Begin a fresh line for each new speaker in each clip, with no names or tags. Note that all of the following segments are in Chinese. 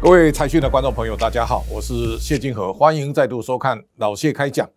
各位财讯的观众朋友，大家好，我是谢金河，欢迎再度收看老谢开讲。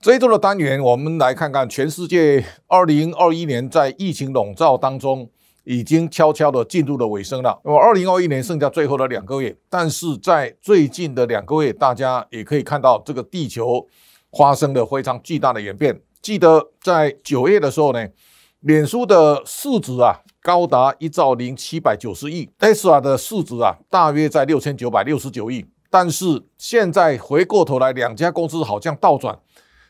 这一周的单元，我们来看看全世界二零二一年在疫情笼罩当中，已经悄悄的进入了尾声了。那么二零二一年剩下最后的两个月，但是在最近的两个月，大家也可以看到这个地球发生了非常巨大的演变。记得在九月的时候呢，脸书的市值啊。高达一兆零七百九十亿，Tesla 的市值啊，大约在六千九百六十九亿。但是现在回过头来，两家公司好像倒转。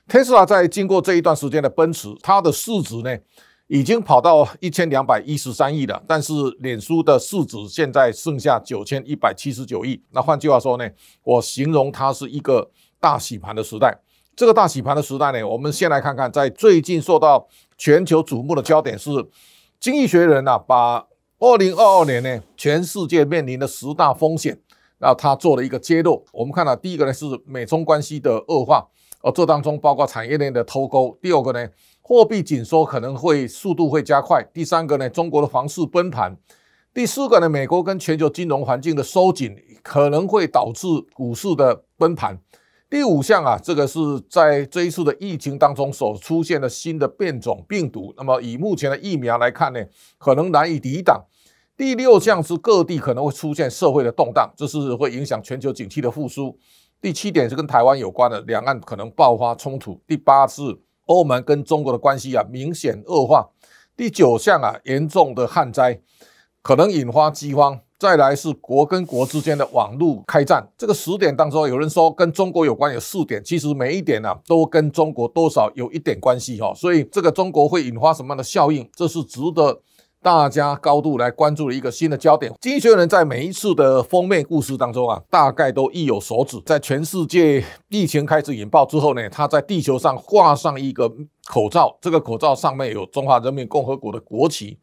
Tesla 在经过这一段时间的奔驰，它的市值呢已经跑到一千两百一十三亿了。但是脸书的市值现在剩下九千一百七十九亿。那换句话说呢，我形容它是一个大洗盘的时代。这个大洗盘的时代呢，我们先来看看，在最近受到全球瞩目的焦点是。经济学人呐，把二零二二年呢，全世界面临的十大风险，那他做了一个揭露。我们看到第一个呢是美中关系的恶化，而这当中包括产业链的脱钩。第二个呢，货币紧缩可能会速度会加快。第三个呢，中国的房市崩盘。第四个呢，美国跟全球金融环境的收紧可能会导致股市的崩盘。第五项啊，这个是在这一次的疫情当中所出现的新的变种病毒。那么以目前的疫苗来看呢，可能难以抵挡。第六项是各地可能会出现社会的动荡，这是会影响全球景气的复苏。第七点是跟台湾有关的，两岸可能爆发冲突。第八是欧盟跟中国的关系啊明显恶化。第九项啊，严重的旱灾可能引发饥荒。再来是国跟国之间的网络开战，这个十点当中，有人说跟中国有关有四点，其实每一点呢都跟中国多少有一点关系哈，所以这个中国会引发什么样的效应，这是值得大家高度来关注的一个新的焦点。经济学人在每一次的封面故事当中啊，大概都意有所指。在全世界疫情开始引爆之后呢，他在地球上画上一个口罩，这个口罩上面有中华人民共和国的国旗。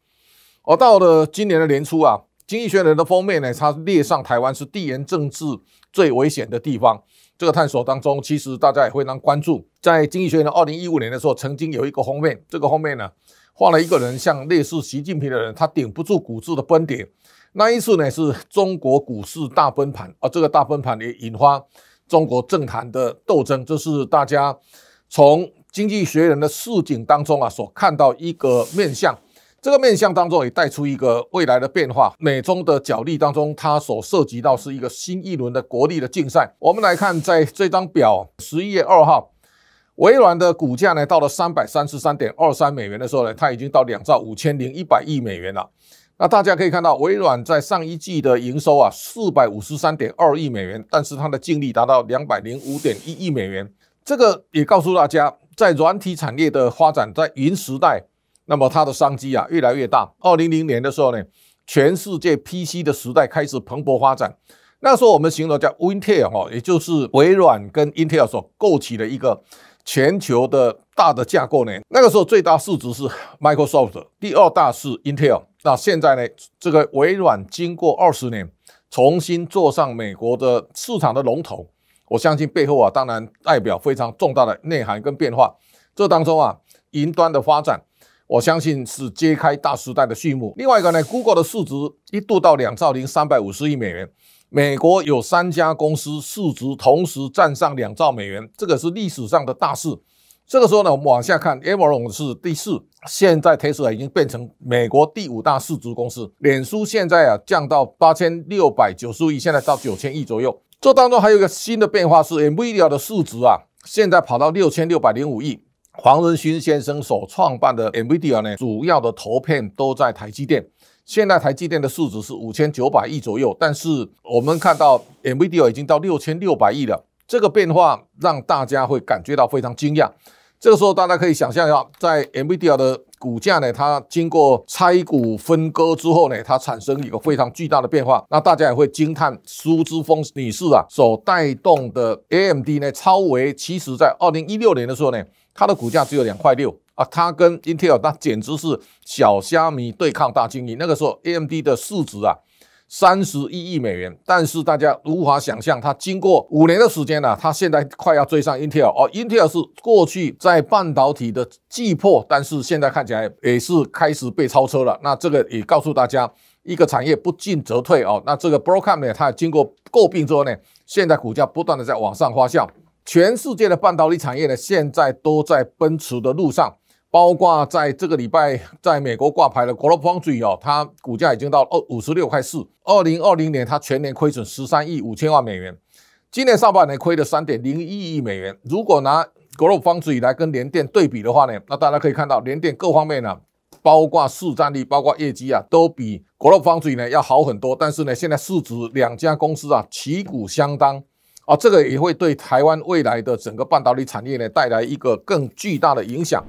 而到了今年的年初啊。经济学人的封面呢，它列上台湾是地缘政治最危险的地方。这个探索当中，其实大家也非常关注。在经济学人二零一五年的时候，曾经有一个封面，这个封面呢画了一个人像类似习近平的人，他顶不住股市的崩跌。那一次呢，是中国股市大崩盘，而这个大崩盘也引发中国政坛的斗争。这是大家从经济学人的市井当中啊所看到一个面相。这个面向当中也带出一个未来的变化，美中的角力当中，它所涉及到是一个新一轮的国力的竞赛。我们来看，在这张表，十一月二号，微软的股价呢到了三百三十三点二三美元的时候呢，它已经到两兆五千零一百亿美元了。那大家可以看到，微软在上一季的营收啊四百五十三点二亿美元，但是它的净利达到两百零五点一亿美元。这个也告诉大家，在软体产业的发展，在云时代。那么它的商机啊越来越大。二零零年的时候呢，全世界 PC 的时代开始蓬勃发展。那时候我们形容叫 Intel 哈，也就是微软跟 Intel 所构起的一个全球的大的架构呢。那个时候最大市值是 Microsoft，第二大是 Intel。那现在呢，这个微软经过二十年重新坐上美国的市场的龙头，我相信背后啊，当然代表非常重大的内涵跟变化。这当中啊，云端的发展。我相信是揭开大时代的序幕。另外一个呢，Google 的市值一度到两兆零三百五十亿美元。美国有三家公司市值同时站上两兆美元，这个是历史上的大事。这个时候呢，我们往下看，Amazon 是第四，现在 Tesla 已经变成美国第五大市值公司。脸书现在啊降到八千六百九十亿，现在到九千亿左右。这当中还有一个新的变化是，Nvidia 的市值啊，现在跑到六千六百零五亿。黄仁勋先生所创办的 NVIDIA 呢，主要的投片都在台积电。现在台积电的市值是五千九百亿左右，但是我们看到 NVIDIA 已经到六千六百亿了。这个变化让大家会感觉到非常惊讶。这个时候，大家可以想象一下，在 NVIDIA 的股价呢，它经过拆股分割之后呢，它产生一个非常巨大的变化。那大家也会惊叹苏之峰女士啊所带动的 AMD 呢，超维其实在二零一六年的时候呢。它的股价只有两块六啊，它跟 Intel 那简直是小虾米对抗大鲸鱼。那个时候 AMD 的市值啊三十一亿美元，但是大家无法想象，它经过五年的时间了，它现在快要追上 Intel 哦。Intel 是过去在半导体的巨破，但是现在看起来也是开始被超车了。那这个也告诉大家，一个产业不进则退哦。那这个 Broadcom 呢，它经过诟病之后呢，现在股价不断的在往上发酵。全世界的半导体产业呢，现在都在奔驰的路上。包括在这个礼拜在美国挂牌的 Global 哦，它股价已经到二五十六块四。二零二零年它全年亏损十三亿五千万美元，今年上半年亏了三点零一亿美元。如果拿 Global 来跟联电对比的话呢，那大家可以看到联电各方面呢，包括市占率、包括业绩啊，都比 Global 呢要好很多。但是呢，现在市值两家公司啊旗鼓相当啊，这个也会对台湾未来的整个半导体产业呢带来一个更巨大的影响。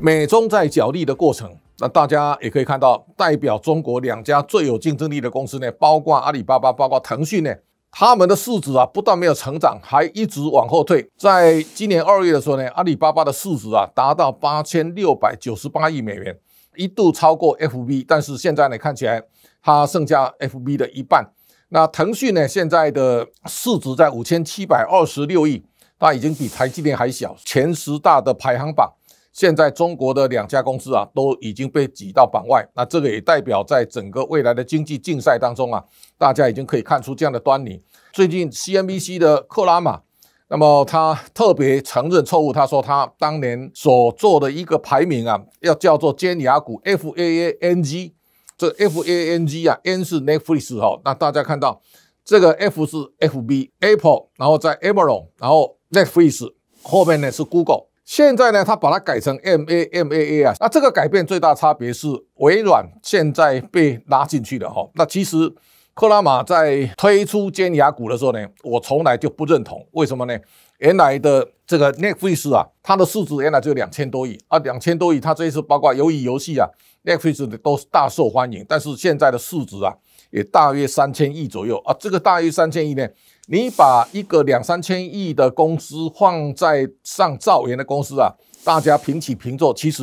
美中在角力的过程，那大家也可以看到，代表中国两家最有竞争力的公司呢，包括阿里巴巴，包括腾讯呢，他们的市值啊不但没有成长，还一直往后退。在今年二月的时候呢，阿里巴巴的市值啊达到八千六百九十八亿美元，一度超过 FB，但是现在呢看起来它剩下 FB 的一半。那腾讯呢现在的市值在五千七百二十六亿，它已经比台积电还小，前十大的排行榜。现在中国的两家公司啊，都已经被挤到榜外。那这个也代表在整个未来的经济竞赛当中啊，大家已经可以看出这样的端倪。最近 CNBC 的克拉玛，那么他特别承认错误，他说他当年所做的一个排名啊，要叫做尖牙股 F A A N G，这 F A A N G 啊，N 是 Netflix 哈，那大家看到这个 F 是 F B Apple，然后在 Amazon，然后 Netflix 后面呢是 Google。现在呢，他把它改成 M A M A A 啊，那这个改变最大差别是微软现在被拉进去了哈。那其实克拉玛在推出尖牙股的时候呢，我从来就不认同。为什么呢？原来的这个 Netflix 啊，它的市值原来就两千多亿啊，两千多亿，它这一次包括鱿鱼游戏啊，Netflix 都是大受欢迎，但是现在的市值啊，也大约三千亿左右啊。这个大约三千亿呢？你把一个两三千亿的公司放在上兆元的公司啊，大家平起平坐，其实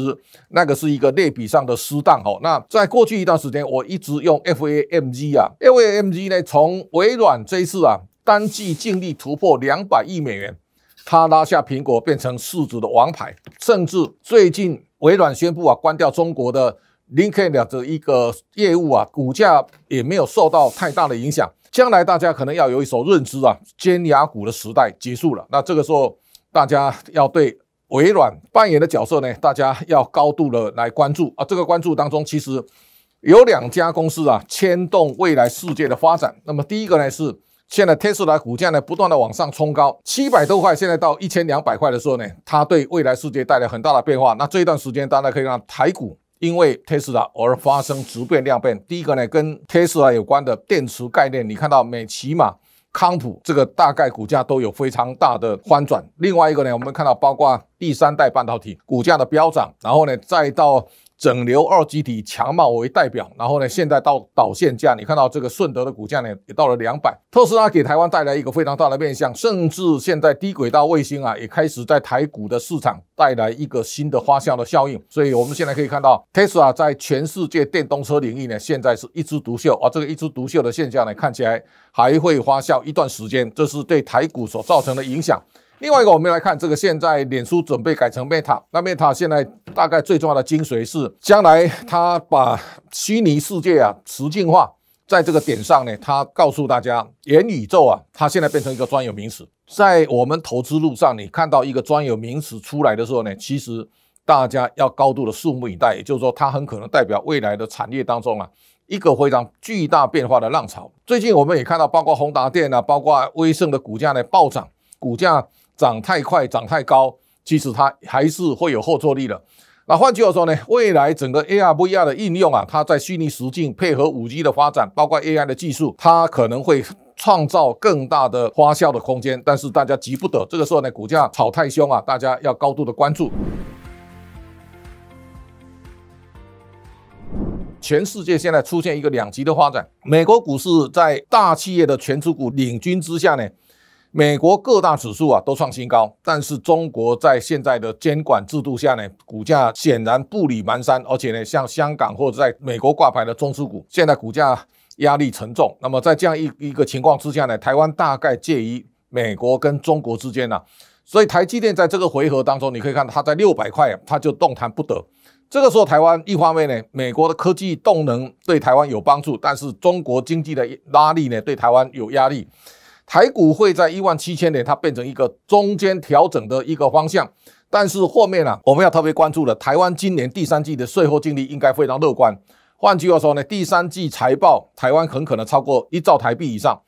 那个是一个类比上的失当哦。那在过去一段时间，我一直用 FAMG 啊，FAMG 呢，从微软这一次啊，单季净利突破两百亿美元，它拉下苹果变成市值的王牌，甚至最近微软宣布啊，关掉中国的 LinkedIn 的一个业务啊，股价也没有受到太大的影响。将来大家可能要有一手认知啊，尖牙股的时代结束了。那这个时候，大家要对微软扮演的角色呢，大家要高度的来关注啊。这个关注当中，其实有两家公司啊，牵动未来世界的发展。那么第一个呢，是现在特斯拉股价呢不断的往上冲高，七百多块，现在到一千两百块的时候呢，它对未来世界带来很大的变化。那这一段时间，大家可以让台股。因为特斯拉而发生质变量变，第一个呢，跟特斯拉有关的电池概念，你看到美骑马、康普这个大概股价都有非常大的翻转。另外一个呢，我们看到包括第三代半导体股价的飙涨，然后呢，再到。整流二极体强貌为代表，然后呢，现在到导线价，你看到这个顺德的股价呢也到了两百。特斯拉给台湾带来一个非常大的面向，甚至现在低轨道卫星啊也开始在台股的市场带来一个新的花销的效应。所以我们现在可以看到，特斯拉在全世界电动车领域呢，现在是一枝独秀啊。这个一枝独秀的现象呢，看起来还会花销一段时间，这是对台股所造成的影响。另外一个，我们来看这个，现在脸书准备改成 Meta，那 Meta 现在大概最重要的精髓是，将来它把虚拟世界啊实境化，在这个点上呢，它告诉大家，元宇宙啊，它现在变成一个专有名词，在我们投资路上，你看到一个专有名词出来的时候呢，其实大家要高度的拭目以待，也就是说，它很可能代表未来的产业当中啊，一个非常巨大变化的浪潮。最近我们也看到，包括宏达电啊，包括威盛的股价呢暴涨，股价。涨太快，涨太高，其实它还是会有后坐力的。那换句话说呢，未来整个 AR、VR 的应用啊，它在虚拟实境配合五 G 的发展，包括 AI 的技术，它可能会创造更大的花销的空间。但是大家急不得，这个时候呢，股价炒太凶啊，大家要高度的关注。全世界现在出现一个两极的发展，美国股市在大企业的全持股领军之下呢。美国各大指数啊都创新高，但是中国在现在的监管制度下呢，股价显然步履蹒跚，而且呢，像香港或者在美国挂牌的中资股，现在股价压力沉重。那么在这样一一个情况之下呢，台湾大概介于美国跟中国之间呢，所以台积电在这个回合当中，你可以看到它在六百块，它就动弹不得。这个时候，台湾一方面呢，美国的科技动能对台湾有帮助，但是中国经济的拉力呢，对台湾有压力。台股会在一万七千点，它变成一个中间调整的一个方向。但是后面呢，我们要特别关注的，台湾今年第三季的税后净利应该非常乐观。换句话说呢，第三季财报，台湾很可能超过一兆台币以上。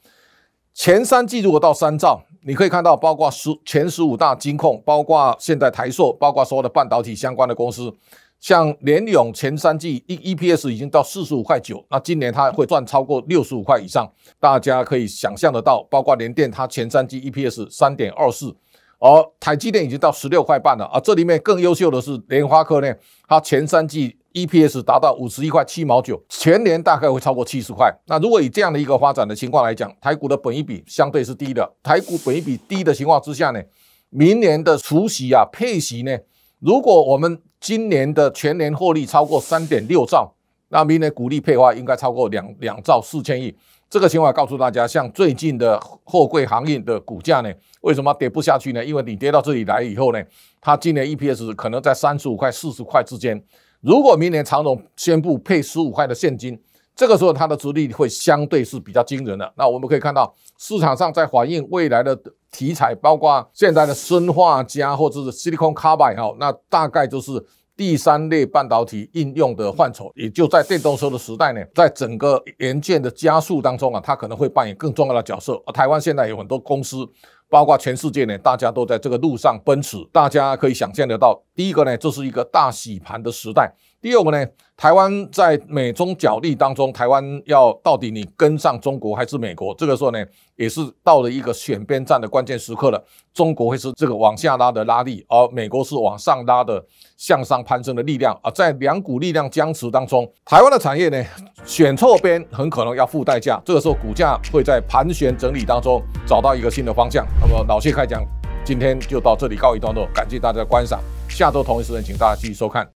前三季如果到三兆，你可以看到，包括十前十五大金控，包括现在台硕，包括所有的半导体相关的公司。像联永前三季 E EPS 已经到四十五块九，那今年它会赚超过六十五块以上，大家可以想象得到。包括联电，它前三季 EPS 三点二四，而台积电已经到十六块半了。而这里面更优秀的是联发科呢，它前三季 EPS 达到五十一块七毛九，全年大概会超过七十块。那如果以这样的一个发展的情况来讲，台股的本益比相对是低的。台股本益比低的情况之下呢，明年的除息啊配息呢，如果我们今年的全年获利超过三点六兆，那明年股利配发应该超过两两兆四千亿。这个情况告诉大家，像最近的货柜行业的股价呢，为什么跌不下去呢？因为你跌到这里来以后呢，它今年 EPS 可能在三十五块、四十块之间。如果明年长荣宣布配十五块的现金，这个时候它的值率会相对是比较惊人的。那我们可以看到市场上在反映未来的。题材包括现在的砷化镓或者是 silicon carbide 哈，那大概就是第三类半导体应用的范畴，也就在电动车的时代呢，在整个元件的加速当中啊，它可能会扮演更重要的角色。而台湾现在有很多公司，包括全世界呢，大家都在这个路上奔驰，大家可以想象得到，第一个呢，这是一个大洗盘的时代。第二个呢，台湾在美中角力当中，台湾要到底你跟上中国还是美国？这个时候呢，也是到了一个选边站的关键时刻了。中国会是这个往下拉的拉力，而美国是往上拉的向上攀升的力量。而在两股力量僵持当中，台湾的产业呢，选错边很可能要付代价。这个时候股价会在盘旋整理当中找到一个新的方向。那么老谢开讲，今天就到这里告一段落，感谢大家的观赏。下周同一时间，请大家继续收看。